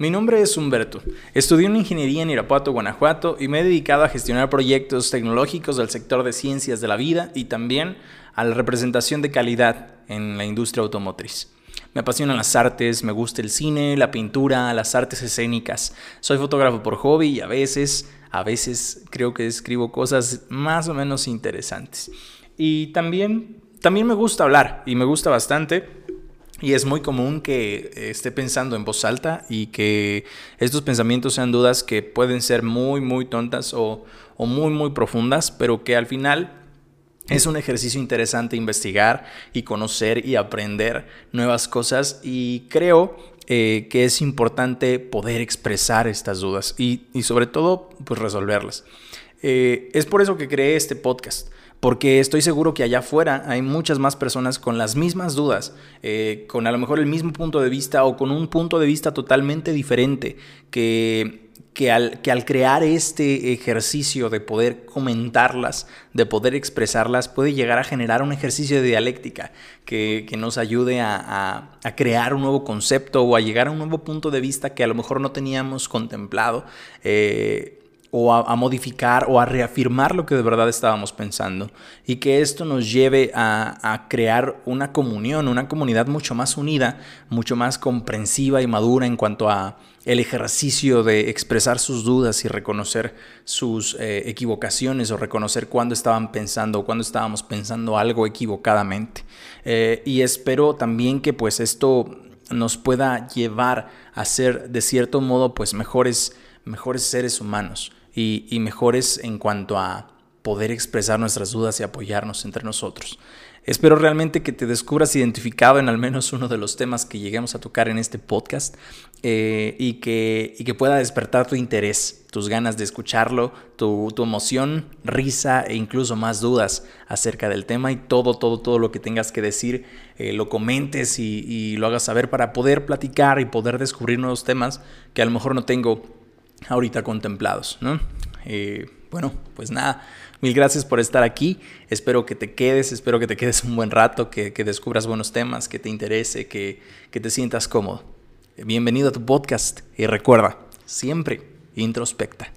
mi nombre es Humberto. Estudié una ingeniería en Irapuato, Guanajuato y me he dedicado a gestionar proyectos tecnológicos del sector de ciencias de la vida y también a la representación de calidad en la industria automotriz. Me apasionan las artes, me gusta el cine, la pintura, las artes escénicas. Soy fotógrafo por hobby y a veces, a veces creo que escribo cosas más o menos interesantes. Y también, también me gusta hablar y me gusta bastante. Y es muy común que esté pensando en voz alta y que estos pensamientos sean dudas que pueden ser muy, muy tontas o, o muy, muy profundas, pero que al final es un ejercicio interesante investigar y conocer y aprender nuevas cosas y creo eh, que es importante poder expresar estas dudas y, sobre todo pues resolverlas. Eh, es por eso que creé este podcast porque estoy seguro que allá afuera hay muchas más personas con las mismas dudas, eh, con a lo mejor el mismo punto de vista o con un punto de vista totalmente diferente, que que al, que al crear este ejercicio de poder comentarlas, de poder expresarlas, puede llegar a generar un ejercicio de dialéctica que, nos ayude a, crear un nuevo concepto o a llegar a un nuevo punto de vista que a lo mejor no teníamos contemplado. Eh, o a, modificar o a reafirmar lo que de verdad estábamos pensando y que esto nos lleve a, crear una comunión, una comunidad mucho más unida, mucho más comprensiva y madura en cuanto a el ejercicio de expresar sus dudas y reconocer sus eh, equivocaciones o reconocer cuándo estaban pensando o cuándo estábamos pensando algo equivocadamente. Eh, y espero también que pues esto nos pueda llevar a ser de cierto modo pues mejores, mejores seres humanos y, mejores en cuanto a poder expresar nuestras dudas y apoyarnos entre nosotros. Espero realmente que te descubras identificado en al menos uno de los temas que lleguemos a tocar en este podcast eh, y, que, y que pueda despertar tu interés, tus ganas de escucharlo, tu, tu, emoción, risa e incluso más dudas acerca del tema y todo, todo, todo lo que tengas que decir, eh, lo comentes y, y lo hagas saber para poder platicar y poder descubrir nuevos temas que a lo mejor no tengo ahorita contemplados, ¿no? Eh, bueno, pues nada, mil gracias por estar aquí. Espero que te quedes, espero que te quedes un buen rato, que, descubras buenos temas, que te interese, que, que te sientas cómodo. Bienvenido a tu podcast y recuerda, siempre introspecta.